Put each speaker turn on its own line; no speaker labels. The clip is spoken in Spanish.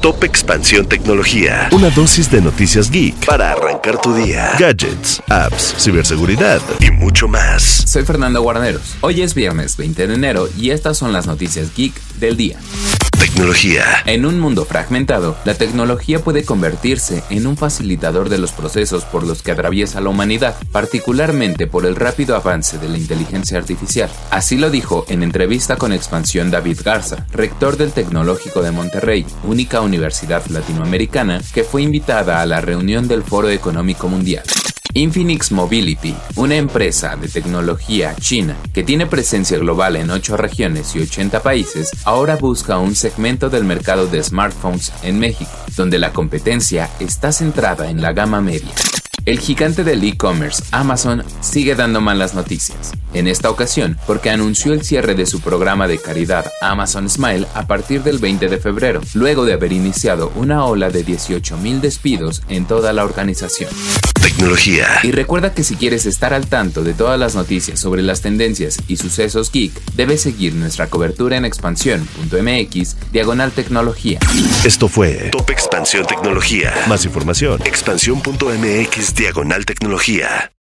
Top Expansión Tecnología. Una dosis de noticias geek para arrancar tu día. Gadgets, apps, ciberseguridad y mucho más.
Soy Fernando Guarneros. Hoy es viernes 20 de enero y estas son las noticias geek del día.
Tecnología.
En un mundo fragmentado, la tecnología puede convertirse en un facilitador de los procesos por los que atraviesa la humanidad, particularmente por el rápido avance de la inteligencia artificial. Así lo dijo en entrevista con Expansión David Garza, rector del Tecnológico de Monterrey, única universidad latinoamericana que fue invitada a la reunión del Foro Económico Mundial. Infinix Mobility, una empresa de tecnología china que tiene presencia global en 8 regiones y 80 países, ahora busca un segmento del mercado de smartphones en México, donde la competencia está centrada en la gama media. El gigante del e-commerce Amazon sigue dando malas noticias. En esta ocasión, porque anunció el cierre de su programa de caridad Amazon Smile a partir del 20 de febrero, luego de haber iniciado una ola de 18.000 despidos en toda la organización.
Tecnología.
Y recuerda que si quieres estar al tanto de todas las noticias sobre las tendencias y sucesos geek, debes seguir nuestra cobertura en expansión.mx, diagonal tecnología.
Esto fue Top Expansión Tecnología. Más información, expansión.mx, diagonal tecnología.